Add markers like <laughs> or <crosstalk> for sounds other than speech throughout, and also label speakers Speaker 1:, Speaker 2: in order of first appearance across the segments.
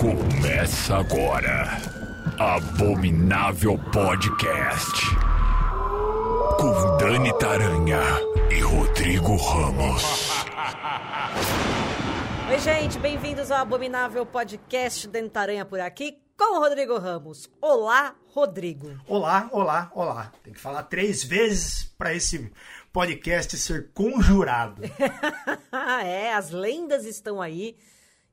Speaker 1: Começa agora. Abominável Podcast. Com Dani Taranha e Rodrigo Ramos. <laughs>
Speaker 2: Oi, gente, bem-vindos ao Abominável Podcast Dani Taranha por aqui com o Rodrigo Ramos. Olá, Rodrigo.
Speaker 3: Olá, olá, olá. Tem que falar três vezes para esse podcast ser conjurado. <laughs>
Speaker 2: é, as lendas estão aí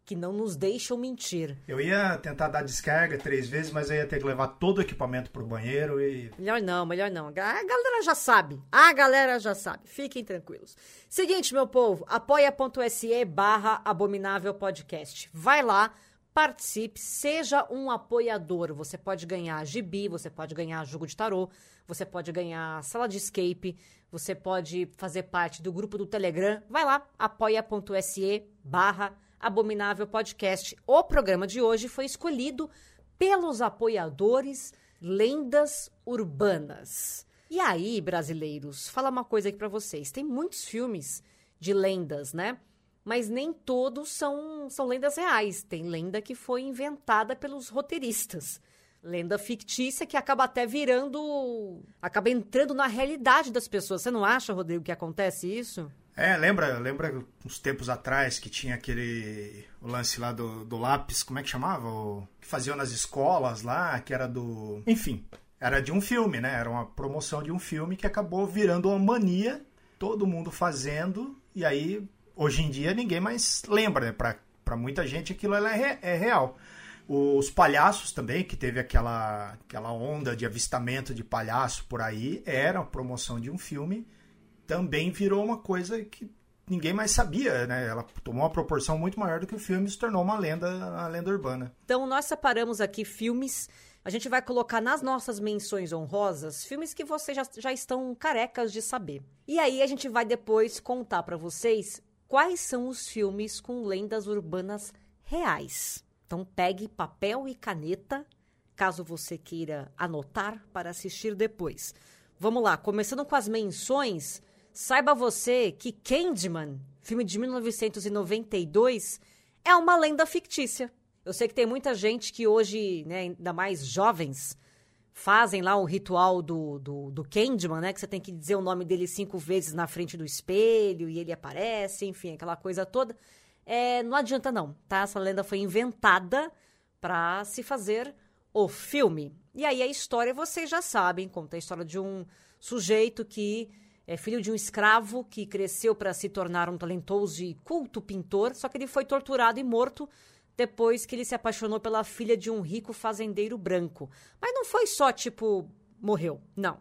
Speaker 2: que não nos deixam mentir.
Speaker 3: Eu ia tentar dar descarga três vezes, mas eu ia ter que levar todo o equipamento pro banheiro e.
Speaker 2: Melhor não, melhor não. A galera já sabe. A galera já sabe. Fiquem tranquilos. Seguinte, meu povo, apoia.se barra abominável podcast. Vai lá, participe, seja um apoiador. Você pode ganhar gibi, você pode ganhar jogo de tarô, você pode ganhar sala de escape, você pode fazer parte do grupo do Telegram. Vai lá, apoia.se barra Abominável Podcast. O programa de hoje foi escolhido pelos apoiadores Lendas Urbanas. E aí, brasileiros, fala uma coisa aqui para vocês. Tem muitos filmes de lendas, né? Mas nem todos são, são lendas reais. Tem lenda que foi inventada pelos roteiristas. Lenda fictícia que acaba até virando. acaba entrando na realidade das pessoas. Você não acha, Rodrigo, que acontece isso?
Speaker 3: É, lembra, lembra uns tempos atrás que tinha aquele o lance lá do, do lápis, como é que chamava? O, que faziam nas escolas lá, que era do. Enfim, era de um filme, né? Era uma promoção de um filme que acabou virando uma mania, todo mundo fazendo, e aí, hoje em dia, ninguém mais lembra, né? Pra muita gente aquilo é, é real. Os palhaços também, que teve aquela, aquela onda de avistamento de palhaço por aí, era a promoção de um filme também virou uma coisa que ninguém mais sabia, né? Ela tomou uma proporção muito maior do que o filme e se tornou uma lenda, uma lenda urbana.
Speaker 2: Então nós separamos aqui filmes. A gente vai colocar nas nossas menções honrosas filmes que vocês já, já estão carecas de saber. E aí a gente vai depois contar para vocês quais são os filmes com lendas urbanas reais. Então pegue papel e caneta, caso você queira anotar para assistir depois. Vamos lá, começando com as menções. Saiba você que Candyman, filme de 1992, é uma lenda fictícia. Eu sei que tem muita gente que hoje, né, ainda mais jovens, fazem lá o ritual do, do, do Candyman, né? Que você tem que dizer o nome dele cinco vezes na frente do espelho e ele aparece, enfim, aquela coisa toda. É, não adianta não, tá? Essa lenda foi inventada para se fazer o filme. E aí a história vocês já sabem, conta a história de um sujeito que é filho de um escravo que cresceu para se tornar um talentoso e culto pintor, só que ele foi torturado e morto depois que ele se apaixonou pela filha de um rico fazendeiro branco. Mas não foi só tipo morreu, não.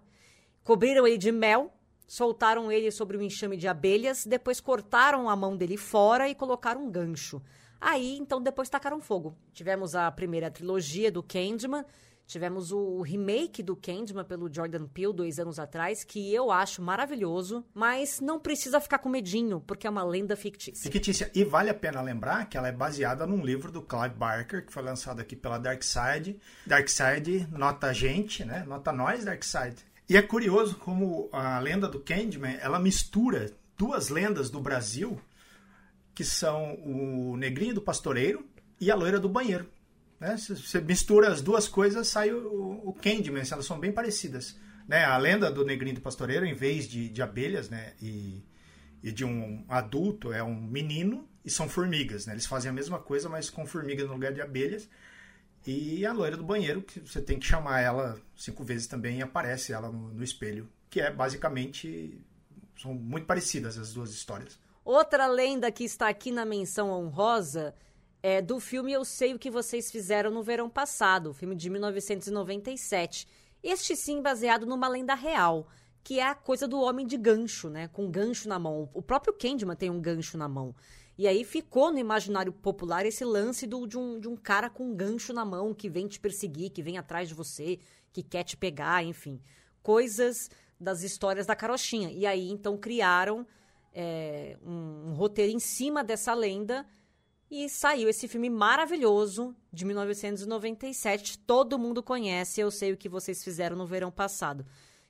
Speaker 2: Cobriram ele de mel, soltaram ele sobre um enxame de abelhas, depois cortaram a mão dele fora e colocaram um gancho. Aí, então, depois tacaram fogo. Tivemos a primeira trilogia do Candyman, Tivemos o remake do Candyman pelo Jordan Peele dois anos atrás, que eu acho maravilhoso, mas não precisa ficar com medinho, porque é uma lenda fictícia.
Speaker 3: Fictícia. E vale a pena lembrar que ela é baseada num livro do Clive Barker, que foi lançado aqui pela Dark Side. Dark Side nota a gente, né? Nota nós, Dark Side. E é curioso como a lenda do Candyman, ela mistura duas lendas do Brasil, que são o Negrinho do Pastoreiro e a Loira do Banheiro. Né? Você mistura as duas coisas, sai o, o Candyman, elas são bem parecidas. Né? A lenda do negrinho do pastoreiro, em vez de, de abelhas né? e, e de um adulto, é um menino e são formigas. Né? Eles fazem a mesma coisa, mas com formigas no lugar de abelhas. E a loira do banheiro, que você tem que chamar ela cinco vezes também e aparece ela no, no espelho. Que é basicamente. São muito parecidas as duas histórias.
Speaker 2: Outra lenda que está aqui na menção honrosa é, do filme Eu Sei O Que Vocês Fizeram no Verão Passado, filme de 1997. Este sim baseado numa lenda real, que é a coisa do homem de gancho, né? Com gancho na mão. O próprio Candyman tem um gancho na mão. E aí ficou no imaginário popular esse lance do, de, um, de um cara com um gancho na mão que vem te perseguir, que vem atrás de você, que quer te pegar, enfim. Coisas das histórias da carochinha. E aí então criaram é, um, um roteiro em cima dessa lenda e saiu esse filme maravilhoso de 1997. Todo mundo conhece, eu sei o que vocês fizeram no verão passado.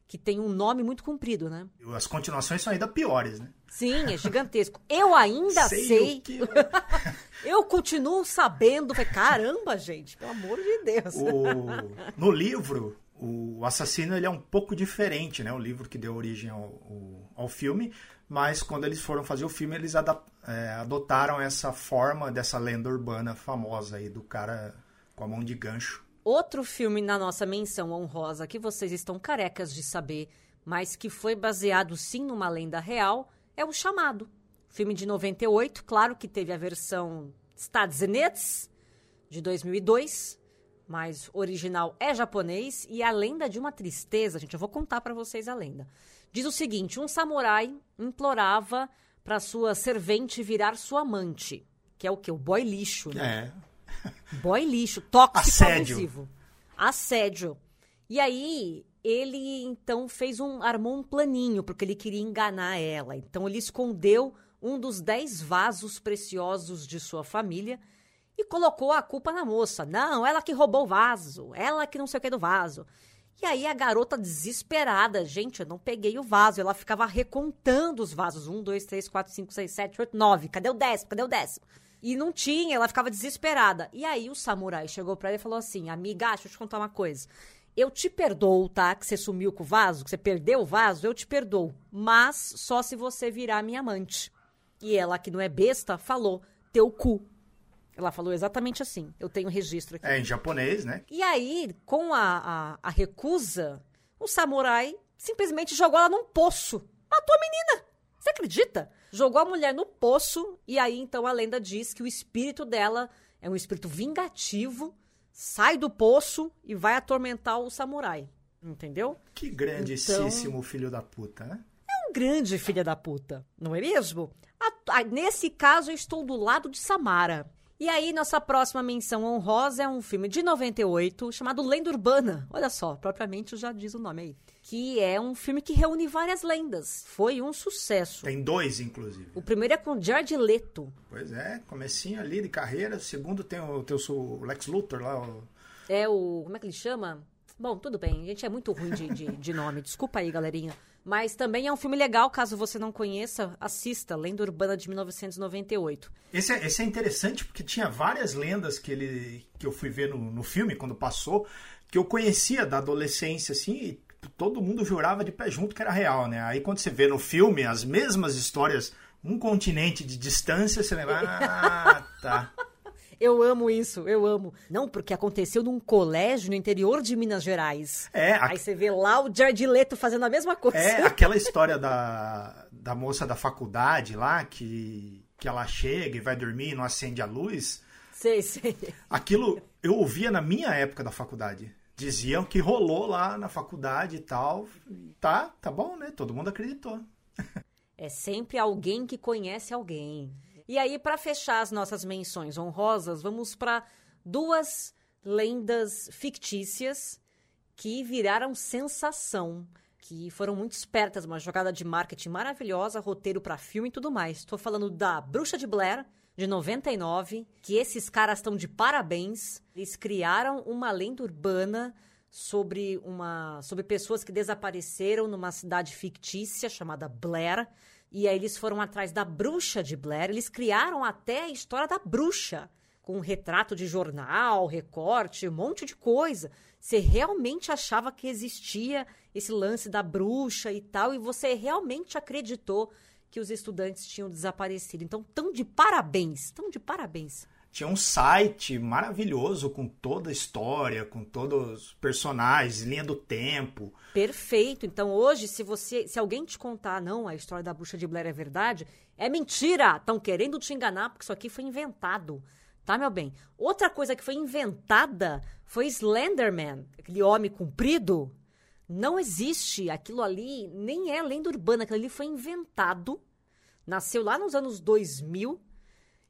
Speaker 2: Que tem um nome muito comprido, né?
Speaker 3: As continuações são ainda piores, né?
Speaker 2: Sim, é gigantesco. Eu ainda sei. sei...
Speaker 3: Que... <laughs>
Speaker 2: Eu continuo sabendo. Falei, caramba, gente, pelo amor de Deus.
Speaker 3: O, no livro, o assassino ele é um pouco diferente, né? O livro que deu origem ao, ao, filme. Mas quando eles foram fazer o filme, eles é, adotaram essa forma dessa lenda urbana famosa aí do cara com a mão de gancho.
Speaker 2: Outro filme na nossa menção honrosa que vocês estão carecas de saber, mas que foi baseado sim numa lenda real, é O Chamado. Filme de 98, claro que teve a versão Estados Unidos de 2002, mas original é japonês e a lenda de uma tristeza, gente, eu vou contar para vocês a lenda. Diz o seguinte: um samurai implorava para sua servente virar sua amante, que é o que o boy lixo, né?
Speaker 3: É. <laughs>
Speaker 2: Boy lixo, tóxico
Speaker 3: Assédio.
Speaker 2: abusivo. Assédio. E aí, ele então fez um. armou um planinho, porque ele queria enganar ela. Então ele escondeu um dos dez vasos preciosos de sua família e colocou a culpa na moça. Não, ela que roubou o vaso, ela que não sei o que do vaso. E aí a garota desesperada, gente, eu não peguei o vaso. Ela ficava recontando os vasos. Um, dois, três, quatro, cinco, seis, sete, oito, nove. Cadê o décimo? Cadê o décimo? E não tinha, ela ficava desesperada. E aí o samurai chegou pra ela e falou assim: Amiga, deixa eu te contar uma coisa. Eu te perdoo, tá? Que você sumiu com o vaso, que você perdeu o vaso, eu te perdoo. Mas só se você virar minha amante. E ela, que não é besta, falou: Teu cu. Ela falou exatamente assim. Eu tenho registro aqui.
Speaker 3: É em japonês, né?
Speaker 2: E aí, com a, a, a recusa, o samurai simplesmente jogou ela num poço. Matou a menina. Você acredita? Jogou a mulher no poço e aí então a lenda diz que o espírito dela é um espírito vingativo, sai do poço e vai atormentar o samurai. Entendeu?
Speaker 3: Que grandíssimo filho da puta, né?
Speaker 2: É um grande filho da puta, não é mesmo? A- a- nesse caso, eu estou do lado de Samara. E aí, nossa próxima menção honrosa é um filme de 98 chamado Lenda Urbana. Olha só, propriamente já diz o nome aí. Que é um filme que reúne várias lendas. Foi um sucesso.
Speaker 3: Tem dois, inclusive.
Speaker 2: O primeiro é com Jared Leto.
Speaker 3: Pois é, comecinho ali de carreira. Segundo tem o teu o Lex Luthor lá. O...
Speaker 2: É o. Como é que ele chama? Bom, tudo bem. A gente é muito ruim de, de, de nome. Desculpa aí, galerinha. Mas também é um filme legal, caso você não conheça, assista. Lenda Urbana de 1998.
Speaker 3: Esse, é, esse é interessante porque tinha várias lendas que ele que eu fui ver no, no filme quando passou, que eu conhecia da adolescência, assim, e todo mundo jurava de pé junto que era real, né? Aí quando você vê no filme as mesmas histórias, um continente de distância, você lembra, <laughs> ah, tá.
Speaker 2: Eu amo isso, eu amo. Não, porque aconteceu num colégio no interior de Minas Gerais.
Speaker 3: É, a-
Speaker 2: Aí você vê lá o Jared Leto fazendo a mesma coisa.
Speaker 3: É <laughs> aquela história da, da moça da faculdade lá, que, que ela chega e vai dormir e não acende a luz.
Speaker 2: Sei, sei.
Speaker 3: Aquilo eu ouvia na minha época da faculdade. Diziam que rolou lá na faculdade e tal. Tá, tá bom, né? Todo mundo acreditou. <laughs>
Speaker 2: É sempre alguém que conhece alguém. E aí, para fechar as nossas menções honrosas, vamos para duas lendas fictícias que viraram sensação, que foram muito espertas, uma jogada de marketing maravilhosa, roteiro para filme e tudo mais. Estou falando da Bruxa de Blair, de 99, que esses caras estão de parabéns. Eles criaram uma lenda urbana sobre uma sobre pessoas que desapareceram numa cidade fictícia chamada Blair. E aí eles foram atrás da bruxa de Blair. Eles criaram até a história da bruxa, com um retrato de jornal, recorte, um monte de coisa. Você realmente achava que existia esse lance da bruxa e tal, e você realmente acreditou que os estudantes tinham desaparecido. Então, tão de parabéns, tão de parabéns.
Speaker 3: Tinha um site maravilhoso com toda a história, com todos os personagens, linha do tempo.
Speaker 2: Perfeito. Então hoje, se você, se alguém te contar, não, a história da bruxa de Blair é verdade, é mentira. Estão querendo te enganar porque isso aqui foi inventado. Tá, meu bem? Outra coisa que foi inventada foi Slenderman, aquele homem comprido. Não existe. Aquilo ali nem é lenda urbana. Aquilo ali foi inventado. Nasceu lá nos anos 2000.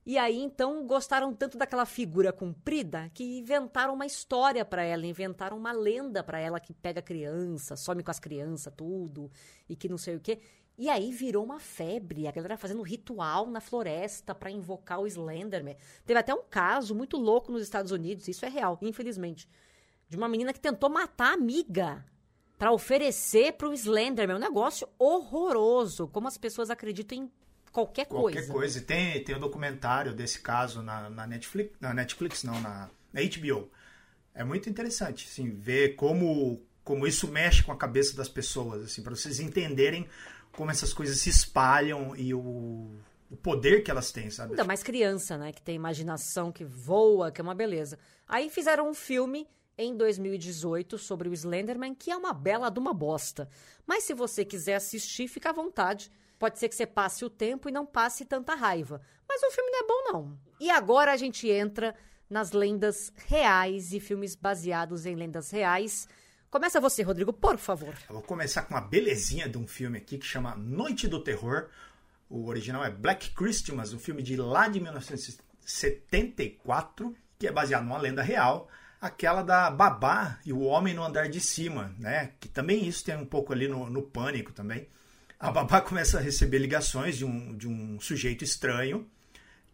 Speaker 2: E aí, então, gostaram tanto daquela figura comprida que inventaram uma história pra ela, inventaram uma lenda pra ela que pega criança, some com as crianças, tudo, e que não sei o quê. E aí virou uma febre, a galera fazendo ritual na floresta pra invocar o Slenderman. Teve até um caso muito louco nos Estados Unidos, isso é real, infelizmente, de uma menina que tentou matar a amiga pra oferecer pro Slenderman. Um negócio horroroso, como as pessoas acreditam em qualquer coisa.
Speaker 3: Qualquer coisa. E tem, tem um documentário desse caso na, na Netflix, na Netflix, não, na, na HBO. É muito interessante, assim, ver como, como isso mexe com a cabeça das pessoas, assim, para vocês entenderem como essas coisas se espalham e o, o poder que elas têm, sabe?
Speaker 2: Ainda mais criança, né? Que tem imaginação, que voa, que é uma beleza. Aí fizeram um filme em 2018 sobre o Slenderman, que é uma bela de uma bosta. Mas se você quiser assistir, fica à vontade. Pode ser que você passe o tempo e não passe tanta raiva. Mas o filme não é bom, não. E agora a gente entra nas lendas reais e filmes baseados em lendas reais. Começa você, Rodrigo, por favor.
Speaker 3: Eu vou começar com uma belezinha de um filme aqui que chama Noite do Terror. O original é Black Christmas, um filme de lá de 1974, que é baseado numa lenda real, aquela da babá e o homem no andar de cima, né? Que também isso tem um pouco ali no, no pânico também. A babá começa a receber ligações de um, de um sujeito estranho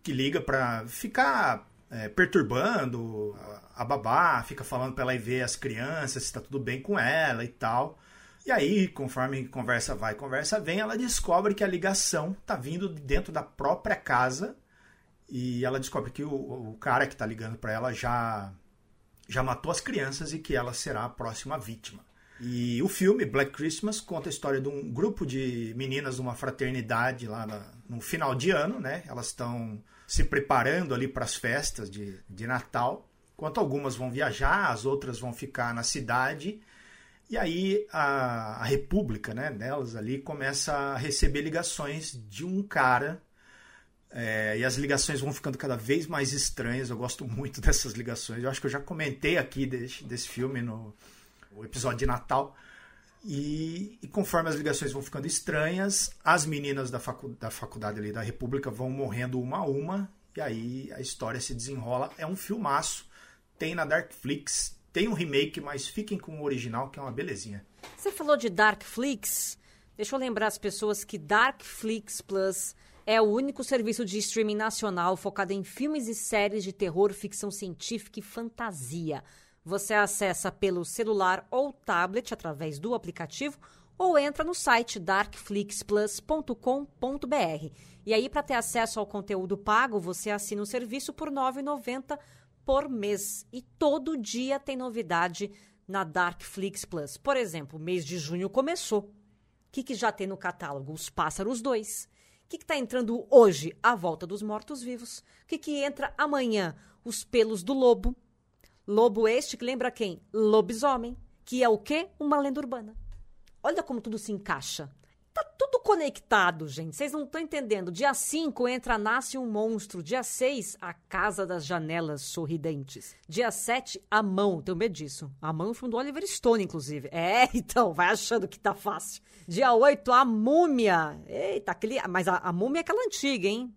Speaker 3: que liga para ficar é, perturbando a, babá, fica falando para ela ir ver as crianças, se está tudo bem com ela e tal. E aí, conforme conversa vai, conversa vem, ela descobre que a ligação está vindo dentro da própria casa e ela descobre que o, o cara que está ligando para ela já já matou as crianças e que ela será a próxima vítima. E o filme Black Christmas conta a história de um grupo de meninas de uma fraternidade lá no final de ano, né? Elas estão se preparando ali para as festas de, de Natal. Enquanto algumas vão viajar, as outras vão ficar na cidade. E aí a, a república né, delas ali começa a receber ligações de um cara. É, e as ligações vão ficando cada vez mais estranhas. Eu gosto muito <laughs> dessas ligações. Eu acho que eu já comentei aqui desse, desse filme no episódio de Natal. E, e, conforme as ligações vão ficando estranhas, as meninas da, facu da faculdade ali da República vão morrendo uma a uma, e aí a história se desenrola. É um filmaço, tem na Darkflix, tem um remake, mas fiquem com o original, que é uma belezinha.
Speaker 2: Você falou de Darkflix? Deixa eu lembrar as pessoas que Darkflix Plus é o único serviço de streaming nacional focado em filmes e séries de terror, ficção científica e fantasia. Você acessa pelo celular ou tablet através do aplicativo ou entra no site darkflixplus.com.br. E aí, para ter acesso ao conteúdo pago, você assina o serviço por R$ 9,90 por mês. E todo dia tem novidade na Darkflix Plus. Por exemplo, o mês de junho começou. O que, que já tem no catálogo? Os Pássaros 2. O que está entrando hoje? A Volta dos Mortos-Vivos. O que, que entra amanhã? Os Pelos do Lobo. Lobo este que lembra quem? Lobisomem, que é o quê? Uma lenda urbana. Olha como tudo se encaixa. Tá tudo conectado, gente. Vocês não estão entendendo. Dia 5 entra Nasce um Monstro. Dia 6, A Casa das Janelas Sorridentes. Dia 7, A Mão. Tenho medo disso. A Mão é o filme do Oliver Stone, inclusive. É, <laughs> então, vai achando que tá fácil. Dia 8, A Múmia. Eita, aquele... mas a, a Múmia é aquela antiga, hein?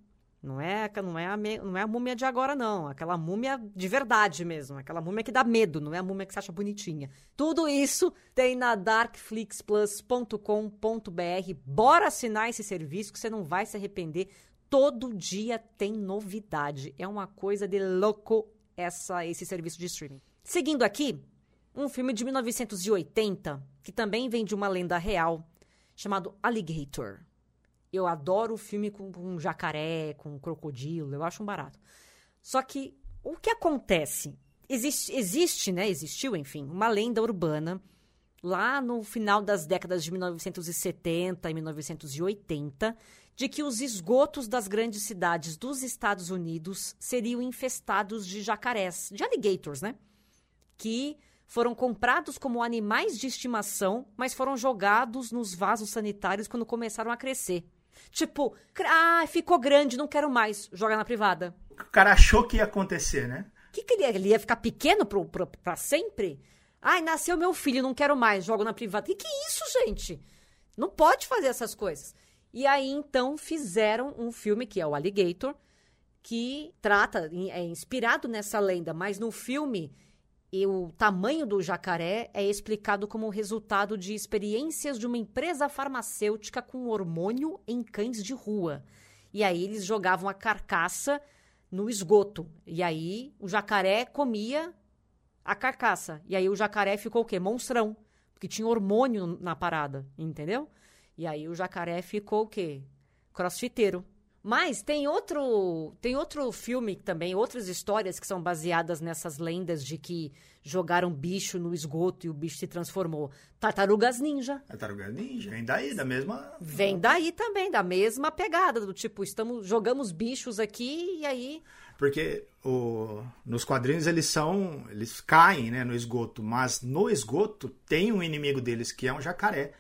Speaker 2: Não é, não, é a, não é a múmia de agora, não. Aquela múmia de verdade mesmo. Aquela múmia que dá medo, não é a múmia que você acha bonitinha. Tudo isso tem na darkflixplus.com.br. Bora assinar esse serviço que você não vai se arrepender. Todo dia tem novidade. É uma coisa de louco essa, esse serviço de streaming. Seguindo aqui, um filme de 1980, que também vem de uma lenda real, chamado Alligator. Eu adoro filme com, com jacaré, com crocodilo, eu acho um barato. Só que o que acontece? Existe, existe, né? Existiu, enfim, uma lenda urbana lá no final das décadas de 1970 e 1980 de que os esgotos das grandes cidades dos Estados Unidos seriam infestados de jacarés, de alligators, né? Que foram comprados como animais de estimação, mas foram jogados nos vasos sanitários quando começaram a crescer. Tipo, ah, ficou grande, não quero mais. Joga na privada.
Speaker 3: O cara achou que ia acontecer, né?
Speaker 2: O que, que ele, ia, ele ia ficar pequeno pro, pro, pra sempre? Ai, nasceu meu filho, não quero mais, jogo na privada. Que que é isso, gente? Não pode fazer essas coisas. E aí, então, fizeram um filme que é o Alligator, que trata, é inspirado nessa lenda, mas no filme e o tamanho do jacaré é explicado como resultado de experiências de uma empresa farmacêutica com hormônio em cães de rua. E aí eles jogavam a carcaça no esgoto. E aí o jacaré comia a carcaça. E aí o jacaré ficou o quê? Monstrão. Porque tinha hormônio na parada, entendeu? E aí o jacaré ficou o quê? Crossfiteiro. Mas tem outro, tem outro filme também, outras histórias que são baseadas nessas lendas de que jogaram bicho no esgoto e o bicho se transformou. Tartarugas Ninja.
Speaker 3: Tartarugas Ninja, vem daí, da mesma.
Speaker 2: Vem daí também, da mesma pegada, do tipo, estamos, jogamos bichos aqui e aí.
Speaker 3: Porque o, nos quadrinhos eles são. Eles caem né, no esgoto, mas no esgoto tem um inimigo deles que é um jacaré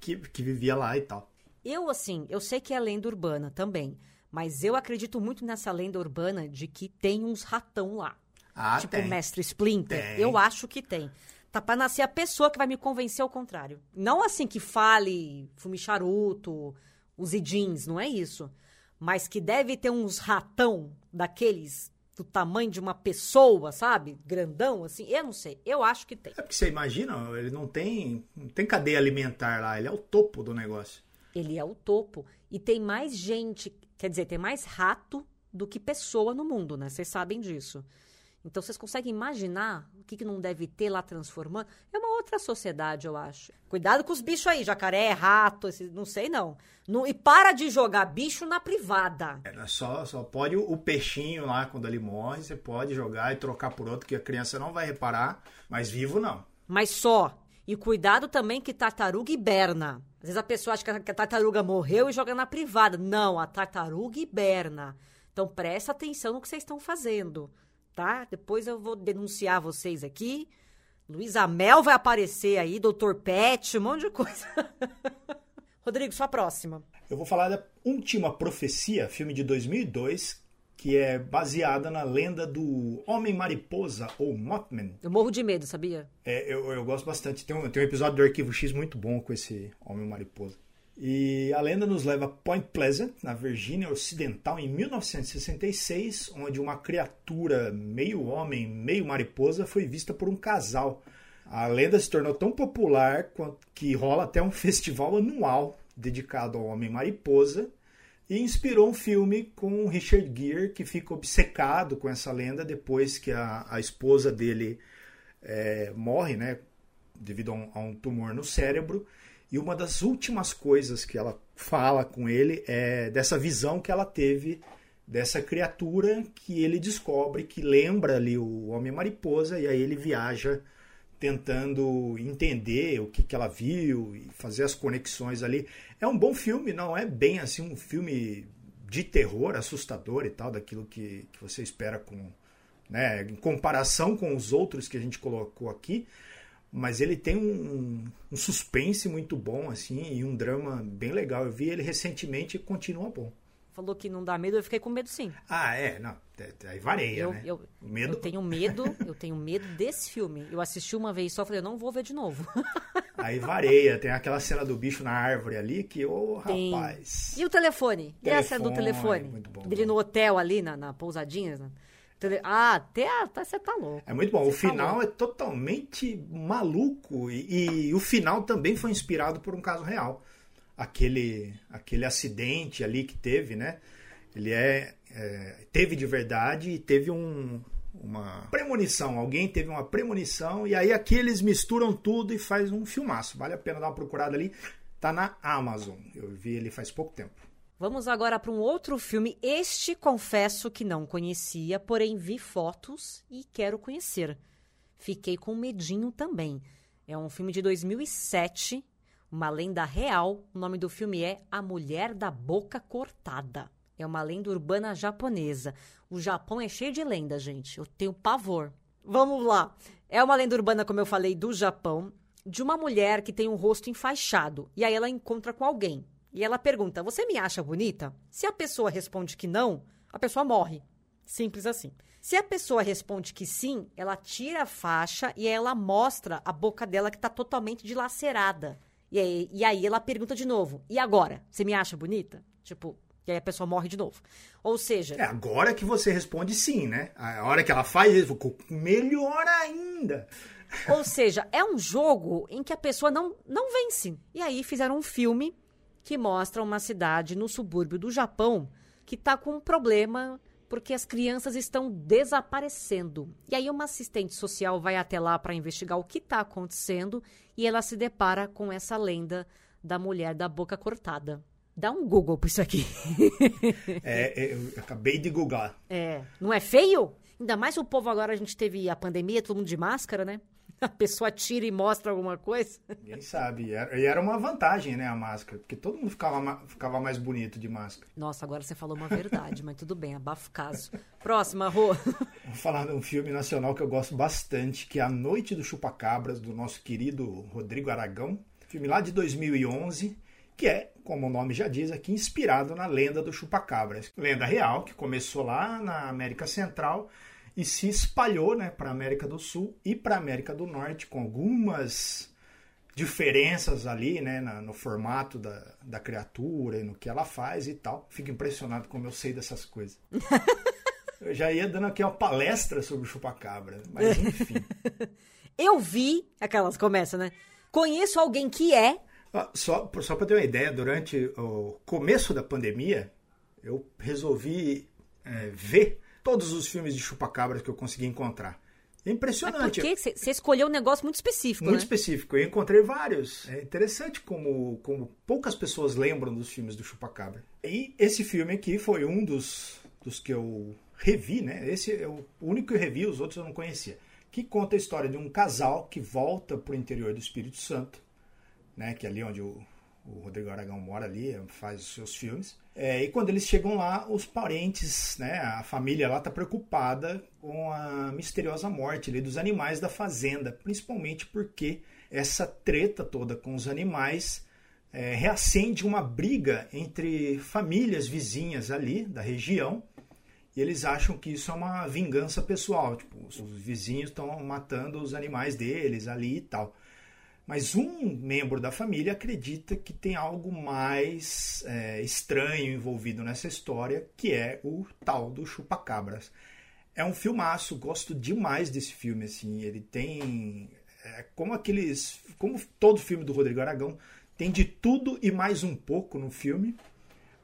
Speaker 3: que, que vivia lá e tal.
Speaker 2: Eu, assim, eu sei que é lenda urbana também, mas eu acredito muito nessa lenda urbana de que tem uns ratão lá.
Speaker 3: Ah,
Speaker 2: tipo
Speaker 3: tem.
Speaker 2: o mestre Splinter.
Speaker 3: Tem.
Speaker 2: Eu acho que tem. Tá pra nascer a pessoa que vai me convencer ao contrário. Não assim que fale fume charuto, use jeans, não é isso. Mas que deve ter uns ratão daqueles do tamanho de uma pessoa, sabe? Grandão, assim. Eu não sei. Eu acho que tem.
Speaker 3: É porque você imagina, ele não tem, não tem cadeia alimentar lá, ele é o topo do negócio.
Speaker 2: Ele é o topo. E tem mais gente, quer dizer, tem mais rato do que pessoa no mundo, né? Vocês sabem disso. Então vocês conseguem imaginar o que, que não deve ter lá transformando? É uma outra sociedade, eu acho. Cuidado com os bichos aí, jacaré, rato, esse, não sei não. não. E para de jogar bicho na privada.
Speaker 3: É, só, só pode o, o peixinho lá, quando ele morre, você pode jogar e trocar por outro, que a criança não vai reparar, mas vivo não.
Speaker 2: Mas só. E cuidado também que tartaruga hiberna. Às vezes a pessoa acha que a tartaruga morreu e joga na privada. Não, a tartaruga hiberna. Então presta atenção no que vocês estão fazendo, tá? Depois eu vou denunciar vocês aqui. Luísa Mel vai aparecer aí, Dr. Pet, um monte de coisa. <laughs> Rodrigo, sua próxima.
Speaker 3: Eu vou falar da Última Profecia, filme de 2002, que é baseada na lenda do Homem-Mariposa, ou Mothman.
Speaker 2: Eu morro de medo, sabia?
Speaker 3: É, eu, eu gosto bastante. Tem um, tem um episódio do Arquivo X muito bom com esse Homem-Mariposa. E a lenda nos leva a Point Pleasant, na Virgínia Ocidental, em 1966, onde uma criatura meio homem, meio mariposa foi vista por um casal. A lenda se tornou tão popular que rola até um <laughs> festival anual dedicado ao Homem-Mariposa e inspirou um filme com Richard Gere, que fica obcecado com essa lenda depois que a, a esposa dele é, morre, né, devido a um, a um tumor no cérebro. E uma das últimas coisas que ela fala com ele é dessa visão que ela teve dessa criatura que ele descobre que lembra ali o Homem-Mariposa, e aí ele viaja tentando entender o que, que ela viu e fazer as conexões ali. É um bom filme, não é bem assim um filme de terror, assustador e tal, daquilo que, que você espera com. Né, em comparação com os outros que a gente colocou aqui, mas ele tem um, um, suspense muito bom assim e um drama bem legal. Eu vi ele recentemente e continua bom.
Speaker 2: Falou que não dá medo, eu fiquei com medo sim.
Speaker 3: Ah, é, não, aí vareia,
Speaker 2: eu,
Speaker 3: né?
Speaker 2: Eu,
Speaker 3: medo.
Speaker 2: eu tenho medo, eu tenho medo desse filme. Eu assisti uma vez só, falei, eu não vou ver de novo. <laughs>
Speaker 3: Aí vareia, tem aquela cena do bicho na árvore ali que, ô oh, rapaz.
Speaker 2: E o telefone? E essa do telefone?
Speaker 3: Muito bom.
Speaker 2: Ele no hotel ali, na, na pousadinha, né? Ah, até você tá louco.
Speaker 3: É muito bom.
Speaker 2: Cê
Speaker 3: o final tá é totalmente maluco. E, e, o final também foi inspirado por um caso real. Aquele, aquele acidente ali que teve, né? Ele é, é teve de verdade e teve um, uma premonição. Alguém teve uma premonição e aí aqui eles misturam tudo e faz um filmaço. Vale a pena dar uma procurada ali. Tá na Amazon. Eu vi ele faz pouco tempo.
Speaker 2: Vamos agora para um outro filme. Este confesso que não conhecia, porém vi fotos e quero conhecer. Fiquei com medinho também. É um filme de 2007, uma lenda real. O nome do filme é A Mulher da Boca Cortada. É uma lenda urbana japonesa. O Japão é cheio de lendas, gente. Eu tenho pavor. Vamos lá. É uma lenda urbana, como eu falei, do Japão, de uma mulher que tem um rosto enfaixado. E aí ela encontra com alguém. E ela pergunta: Você me acha bonita? Se a pessoa responde que não, a pessoa morre. Simples assim. Se a pessoa responde que sim, ela tira a faixa e ela mostra a boca dela que está totalmente dilacerada. E aí, e aí ela pergunta de novo: E agora? Você me acha bonita? Tipo, e aí a pessoa morre de novo. Ou seja.
Speaker 3: É agora que você responde sim, né? A hora que ela faz isso, melhor ainda. <laughs>
Speaker 2: Ou seja, é um jogo em que a pessoa não, não vence. E aí fizeram um filme que mostra uma cidade no subúrbio do Japão que está com um problema porque as crianças estão desaparecendo. E aí uma assistente social vai até lá para investigar o que está acontecendo e ela se depara com essa lenda da mulher da boca cortada. Dá um Google pra isso aqui. <laughs>
Speaker 3: É, é, eu acabei de googlar.
Speaker 2: É, não é feio? Ainda mais o povo agora, a gente teve a pandemia, todo mundo de máscara, né? <laughs> A pessoa tira e mostra alguma coisa.
Speaker 3: Ninguém sabe. E era, e era uma vantagem, né, a máscara. Porque todo mundo ficava, ficava mais bonito de máscara.
Speaker 2: Nossa, agora você falou uma verdade, mas tudo bem, abafa o caso. Próxima, Rô. <laughs>
Speaker 3: Vou falar de um filme nacional que eu gosto bastante, que é A Noite do Chupacabras, do nosso querido Rodrigo Aragão. Filme lá de 2011, que é, como o nome já diz aqui, inspirado na lenda do Chupacabras. Lenda real, que começou lá na América Central e se espalhou né, para a América do Sul e para a América do Norte, com algumas diferenças ali, né, na- no formato da, da criatura e no que ela faz e tal. Fico impressionado como eu sei dessas coisas. <laughs> Eu já ia dando aqui uma palestra sobre o chupacabra, mas enfim. <laughs>
Speaker 2: Eu vi, aquelas começam, né? Conheço alguém que é.
Speaker 3: Ah, Só, só para ter uma ideia, durante o começo da pandemia, eu resolvi é, ver todos os filmes de chupacabras que eu consegui encontrar. É
Speaker 2: Mas
Speaker 3: impressionante.
Speaker 2: porque você escolheu um negócio muito específico,
Speaker 3: Muito
Speaker 2: né?
Speaker 3: específico. Eu encontrei vários. É interessante como, como poucas pessoas lembram dos filmes do Chupacabra. E esse filme aqui foi um dos, dos que eu revi, né? Esse é o único que eu revi, os outros eu não conhecia. Que conta a história de um casal que volta para o interior do Espírito Santo, né? Que é ali onde o, o Rodrigo Aragão mora ali, faz os seus filmes. É, e quando eles chegam lá, os parentes, né, a família lá está preocupada com a misteriosa morte ali dos animais da fazenda, principalmente porque essa treta toda com os animais é, reacende uma briga entre famílias vizinhas ali da região e eles acham que isso é uma vingança pessoal, tipo, os vizinhos estão matando os animais deles ali e tal. Mas um membro da família acredita que tem algo mais é, estranho envolvido nessa história, que é o tal do chupacabras. É um filmaço, gosto demais desse filme, assim, ele tem é, como aqueles, como todo filme do Rodrigo Aragão, tem de tudo e mais um pouco no filme,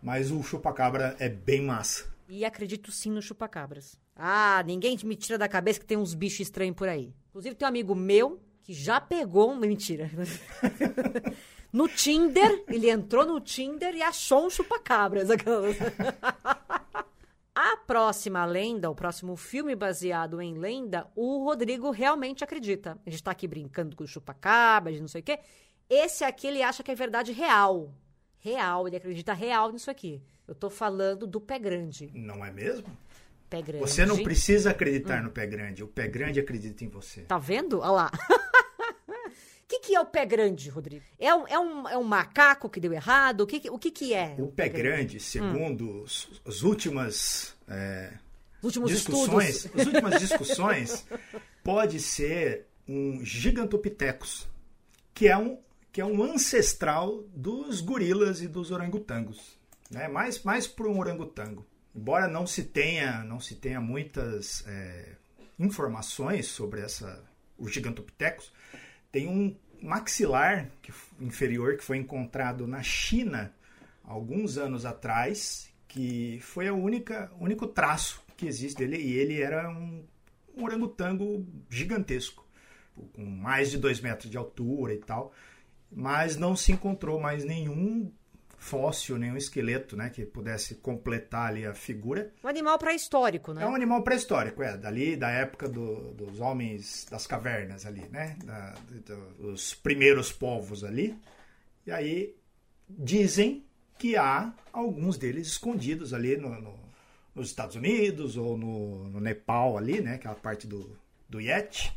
Speaker 3: mas o chupacabra é bem massa.
Speaker 2: E acredito sim no chupacabras. Ah, ninguém me tira da cabeça que tem uns bichos estranhos por aí. Inclusive, tem um amigo meu que já pegou. um- Mentira. <laughs> no Tinder, ele entrou no Tinder e achou um chupacabras. Aquelas. <laughs> A próxima lenda, o próximo filme baseado em lenda, o Rodrigo realmente acredita. A gente tá aqui brincando com o chupacabras, não sei o quê. Esse aqui ele acha que é verdade real. Real, ele acredita real nisso aqui. Eu tô falando do pé grande.
Speaker 3: Não é mesmo?
Speaker 2: Pé grande.
Speaker 3: Você não precisa acreditar no pé grande, o pé grande acredita em você.
Speaker 2: Tá vendo? Olha lá. <laughs> O que, que é o pé grande, Rodrigo? É um, é um, é um macaco que deu errado? O que, que- o que, que é?
Speaker 3: O pé grande, segundo os- as últimas é,
Speaker 2: Os últimos
Speaker 3: discussões,
Speaker 2: estudos.
Speaker 3: as últimas <laughs> discussões, pode ser um Gigantopithecus, que é um que é um ancestral dos gorilas e dos orangotangos, né? Mais mais para um orangotango. Embora não se tenha não se tenha muitas é, informações sobre essa o Gigantopithecus, tem um maxilar inferior que foi encontrado na China alguns anos atrás, que foi única único traço que existe dele e ele era um, um orangotango gigantesco, com mais de dois metros de altura e tal, mas não se encontrou mais nenhum fóssil, nenhum esqueleto, né, que pudesse completar ali a figura.
Speaker 2: Um animal pré-histórico, né?
Speaker 3: É um animal pré-histórico, é, dali da época do- dos homens das cavernas ali, né? Da- do- dos primeiros povos ali. E aí dizem que há alguns deles escondidos ali no- no- nos Estados Unidos ou no, no Nepal ali, né? Aquela parte do, do Yeti.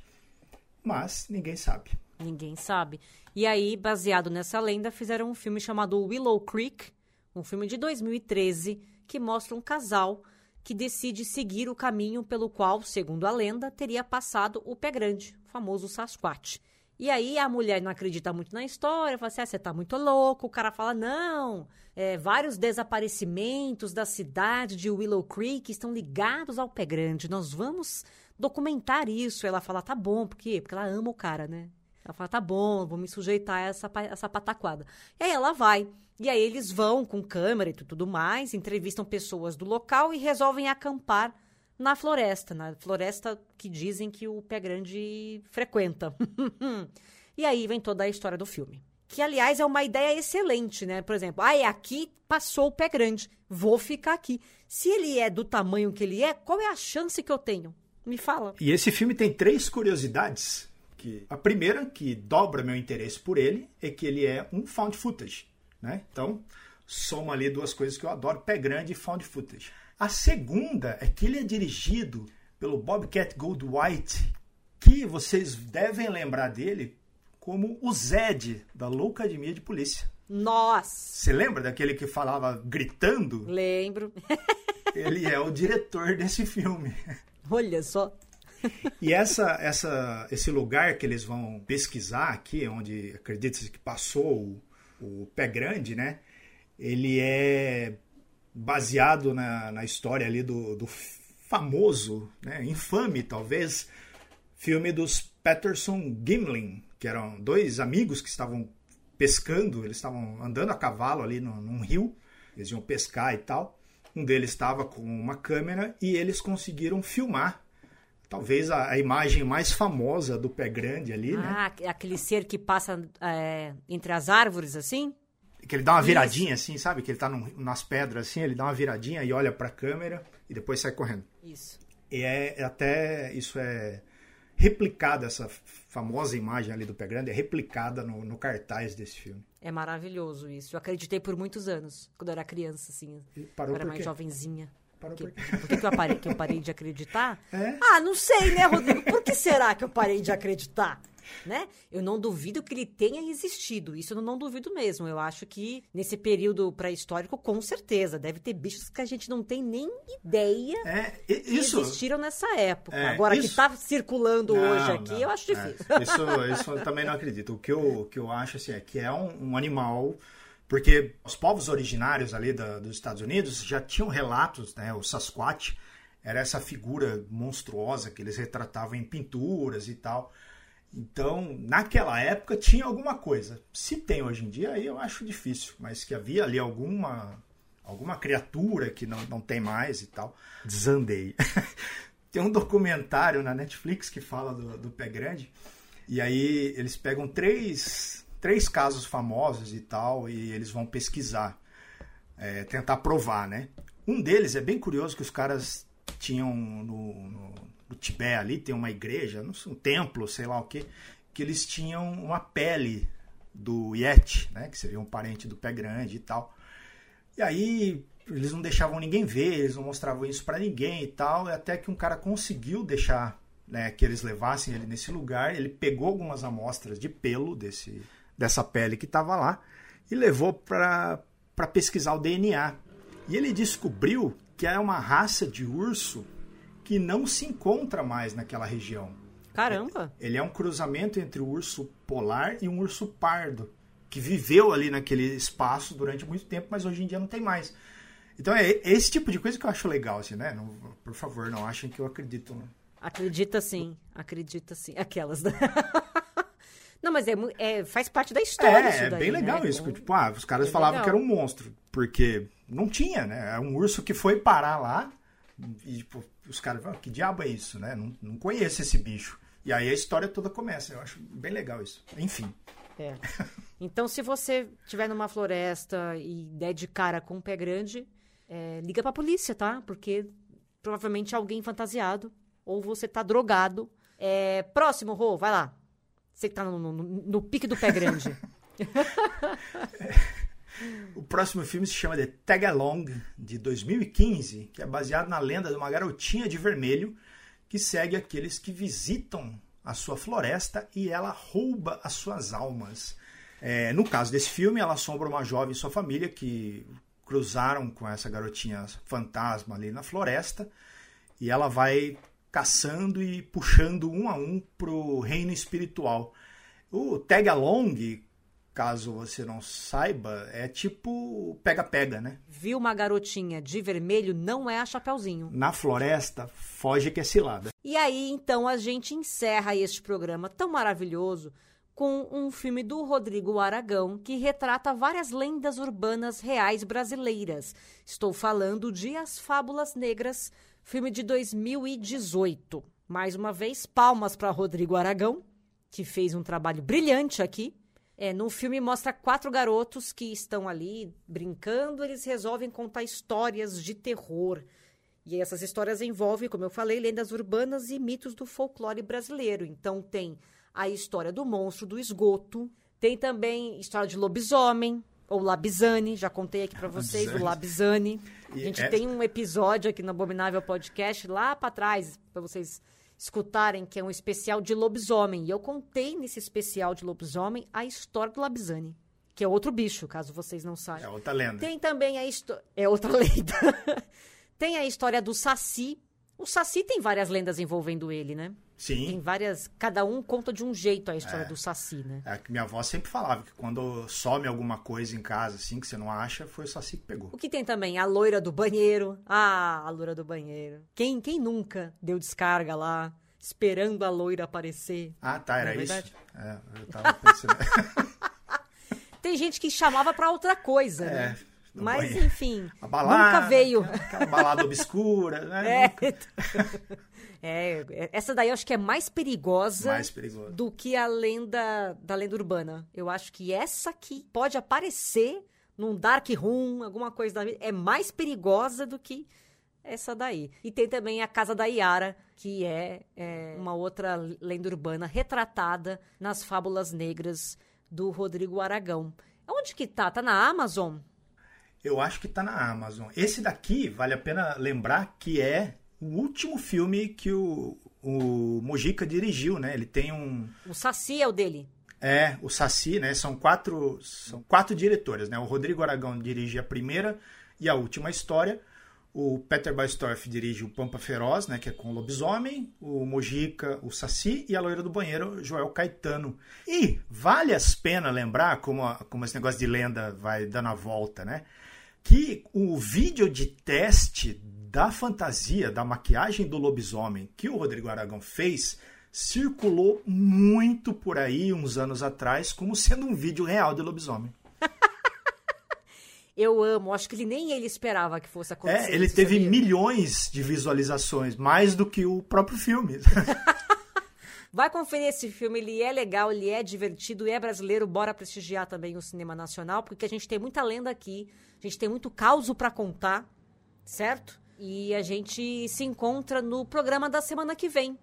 Speaker 3: Mas ninguém sabe.
Speaker 2: Ninguém sabe. E aí, baseado nessa lenda, fizeram um filme chamado Willow Creek, um filme de 2013, que mostra um casal que decide seguir o caminho pelo qual, segundo a lenda, teria passado o pé grande, o famoso Sasquatch. E aí a mulher não acredita muito na história, fala assim, ah, você tá muito louco. O cara fala, não, é, vários desaparecimentos da cidade de Willow Creek estão ligados ao pé grande. Nós vamos documentar isso. Ela fala, tá bom, por quê? Porque ela ama o cara, né? Ela fala, tá bom, vou me sujeitar a essa, essa pataquada. E aí ela vai. E aí eles vão com câmera e tudo mais, entrevistam pessoas do local e resolvem acampar na floresta, na floresta que dizem que o pé grande frequenta. <laughs> e aí vem toda a história do filme. Que, aliás, é uma ideia excelente, né? Por exemplo, ah, é aqui passou o pé grande, vou ficar aqui. Se ele é do tamanho que ele é, qual é a chance que eu tenho? Me fala.
Speaker 3: E esse filme tem três curiosidades. Que a primeira, que dobra meu interesse por ele, é que ele é um found footage. Né? Então, soma ali duas coisas que eu adoro: pé grande e found footage. A segunda é que ele é dirigido pelo Bobcat Goldthwait, que vocês devem lembrar dele como o Zed da Loucademia de Polícia.
Speaker 2: Nossa!
Speaker 3: Você lembra daquele que falava gritando?
Speaker 2: Lembro. <laughs>
Speaker 3: Ele é o diretor desse filme.
Speaker 2: Olha só.
Speaker 3: E essa, essa, esse lugar que eles vão pesquisar aqui, onde acredita-se que passou o, o Pé Grande, né? Ele é baseado na, na história ali do, do famoso, né, infame talvez, filme dos Patterson Gimlin, que eram dois amigos que estavam pescando, eles estavam andando a cavalo ali no, num rio, eles iam pescar e tal. Um deles estava com uma câmera e eles conseguiram filmar talvez a, a, imagem mais famosa do pé grande ali, né?
Speaker 2: ah, né? aquele ser que passa é, entre as árvores, assim?
Speaker 3: Que ele dá uma viradinha, Isso. assim, sabe? Que ele tá num, nas pedras, assim, ele dá uma viradinha e olha pra câmera e depois sai correndo.
Speaker 2: Isso.
Speaker 3: E é, é até, isso é replicada, essa famosa imagem ali do pé grande, é replicada no, no cartaz desse filme.
Speaker 2: É maravilhoso isso. Eu acreditei por muitos anos, quando eu era criança, assim. Eu era mais jovenzinha. Parou por, quê? por que, que, eu parei, que eu parei de acreditar?
Speaker 3: É?
Speaker 2: Ah, não sei, né, Rodrigo? Por que será que eu parei de acreditar? né? Eu não duvido que ele tenha existido. Isso eu não duvido mesmo. Eu acho que nesse período pré-histórico, com certeza, deve ter bichos que a gente não tem nem ideia
Speaker 3: é, isso,
Speaker 2: que existiram nessa época. É, Agora, isso, que está circulando não, hoje aqui, não, eu acho difícil.
Speaker 3: É, isso, isso eu também não acredito. O que eu, o que eu acho assim, é que é um, um animal. Porque os povos originários ali da, dos Estados Unidos já tinham relatos, né? O Sasquatch era essa figura monstruosa que eles retratavam em pinturas e tal. Então, naquela época tinha alguma coisa. Se tem hoje em dia, aí eu acho difícil, mas que havia ali alguma alguma criatura que não, não tem mais e tal. Desandei. <laughs> tem um documentário na Netflix que fala do, do pé grande. E aí eles pegam três, três casos famosos e tal, e eles vão pesquisar, é, tentar provar, né? Um deles é bem curioso que os caras tinham no, no do Tibete ali, tem uma igreja, não sei, um templo, sei lá o que, que eles tinham uma pele do Yeti, né, que seria um parente do pé grande e tal. E aí eles não deixavam ninguém ver, eles não mostravam isso para ninguém e tal, e até que um cara conseguiu deixar né, que eles levassem ele nesse lugar, ele pegou algumas amostras de pelo desse, dessa pele que estava lá e levou para pesquisar o DNA. E ele descobriu que é uma raça de urso que não se encontra mais naquela região.
Speaker 2: Caramba!
Speaker 3: Ele é um cruzamento entre o urso polar e um urso pardo, que viveu ali naquele espaço durante muito tempo, mas hoje em dia não tem mais. Então é esse tipo de coisa que eu acho legal, assim, né? Não, por favor, não achem que eu acredito. Né?
Speaker 2: Acredita sim, acredita sim. Aquelas. Né? <laughs> Não, mas é, é, faz parte da história. É,
Speaker 3: isso
Speaker 2: daí,
Speaker 3: é bem
Speaker 2: né?
Speaker 3: legal isso. Tipo, ah, os caras é falavam legal. que era um monstro, porque não tinha, né? É um urso que foi parar lá e, tipo, os caras falam, que diabo é isso, né? Não, não conheço esse bicho. E aí a história toda começa. Eu acho bem legal isso. Enfim.
Speaker 2: É. Então, se você estiver numa floresta e der de cara com um pé grande, é, liga pra polícia, tá? Porque provavelmente alguém fantasiado ou você tá drogado. É, próximo, Rô, vai lá. Você que tá no, no, no pique do pé grande. <laughs>
Speaker 3: O próximo filme se chama The Tag Along, de 2015, que é baseado na lenda de uma garotinha de vermelho que segue aqueles que visitam a sua floresta e ela rouba as suas almas. É, no caso desse filme, ela assombra uma jovem e sua família que cruzaram com essa garotinha fantasma ali na floresta e ela vai caçando e puxando um a um pro reino espiritual. O Tag Along, caso você não saiba, é tipo pega-pega, né?
Speaker 2: Viu uma garotinha de vermelho, não é a Chapeuzinho.
Speaker 3: Na floresta, foge que é cilada.
Speaker 2: E aí, então, a gente encerra este programa tão maravilhoso com um filme do Rodrigo Aragão que retrata várias lendas urbanas reais brasileiras. Estou falando de As Fábulas Negras, filme de 2018. Mais uma vez, palmas para Rodrigo Aragão, que fez um trabalho brilhante aqui É, no filme mostra quatro garotos que estão ali brincando, eles resolvem contar histórias de terror. E essas histórias envolvem, como eu falei, lendas urbanas e mitos do folclore brasileiro. Então tem a história do monstro do esgoto, tem também história de lobisomem, ou Labizane, já contei aqui para vocês, o Labizane. A gente é... tem um episódio aqui no Abominável Podcast lá para trás, para vocês escutarem, que é um especial de lobisomem. E eu contei nesse especial de lobisomem a história do Labizane, que é outro bicho, caso vocês não saibam.
Speaker 3: É outra lenda.
Speaker 2: Tem também a história. É outra <laughs> lenda. tem a história do Saci. O Saci tem várias lendas envolvendo ele, né?
Speaker 3: Sim.
Speaker 2: Tem várias. Cada um conta de um jeito a história
Speaker 3: é.
Speaker 2: do Saci, né?
Speaker 3: É que minha avó sempre falava que quando some alguma coisa em casa, assim, que você não acha, foi o Saci que pegou.
Speaker 2: O que tem também? A loira do banheiro. Ah, a loira do banheiro. Quem, quem nunca deu descarga lá, esperando a loira aparecer?
Speaker 3: Ah, tá, era
Speaker 2: Não é
Speaker 3: isso? É, eu tava pensando. <laughs>
Speaker 2: Tem gente que chamava pra outra coisa,
Speaker 3: É,
Speaker 2: né?
Speaker 3: no
Speaker 2: Mas,
Speaker 3: banheiro.
Speaker 2: enfim,
Speaker 3: A balada.
Speaker 2: nunca veio.
Speaker 3: Aquela balada obscura, né? <laughs>
Speaker 2: É.
Speaker 3: Nunca- <laughs>
Speaker 2: É, essa daí eu acho que é mais perigosa
Speaker 3: Mais
Speaker 2: do que a lenda da lenda urbana. Eu acho que essa aqui pode aparecer num dark room, alguma coisa da vida, é mais perigosa do que essa daí. E tem também a Casa da Iara, que é, é uma outra lenda urbana retratada nas Fábulas Negras do Rodrigo Aragão. Onde que tá? Tá na Amazon?
Speaker 3: Eu acho que tá na Amazon. Esse daqui, vale a pena lembrar que é o último filme que o, o Mojica dirigiu, né? Ele tem um...
Speaker 2: O Saci é o dele.
Speaker 3: É, o Saci, né? São quatro, são quatro diretores, né? O Rodrigo Aragão dirige a primeira e a última história. O Peter Baestorff dirige o Pampa Feroz, né? Que é com o lobisomem. O Mojica, o Saci. E a loira do banheiro, Joel Caetano. E vale a pena lembrar, como, a- como esse negócio de lenda vai dando a volta, né? Que o vídeo de teste da fantasia, da maquiagem do lobisomem que o Rodrigo Aragão fez circulou muito por aí uns anos atrás como sendo um vídeo real de lobisomem. <laughs>
Speaker 2: Eu amo, acho que ele nem ele esperava que fosse acontecer.
Speaker 3: É, ele teve
Speaker 2: sabia?
Speaker 3: milhões de visualizações, mais do que o próprio filme. <laughs>
Speaker 2: Vai conferir esse filme, ele é legal, ele é divertido e é brasileiro. Bora prestigiar também o cinema nacional, porque a gente tem muita lenda aqui, a gente tem muito caos pra contar, certo? E a gente se encontra no programa da semana que vem.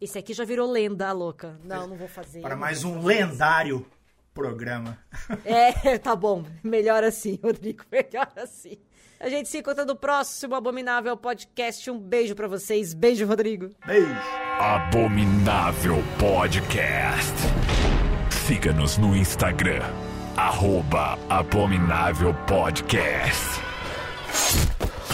Speaker 2: Esse aqui já virou lenda, a louca. Não, não vou fazer.
Speaker 3: Para mais um lendário programa.
Speaker 2: É, <laughs> tá bom. Melhor assim, <laughs> Rodrigo. Melhor assim. A gente se encontra no próximo Abominável Podcast. Um beijo pra vocês. Beijo, Rodrigo.
Speaker 3: Beijo!
Speaker 1: Abominável Podcast. Siga-nos no Instagram, arroba Abominável Podcast.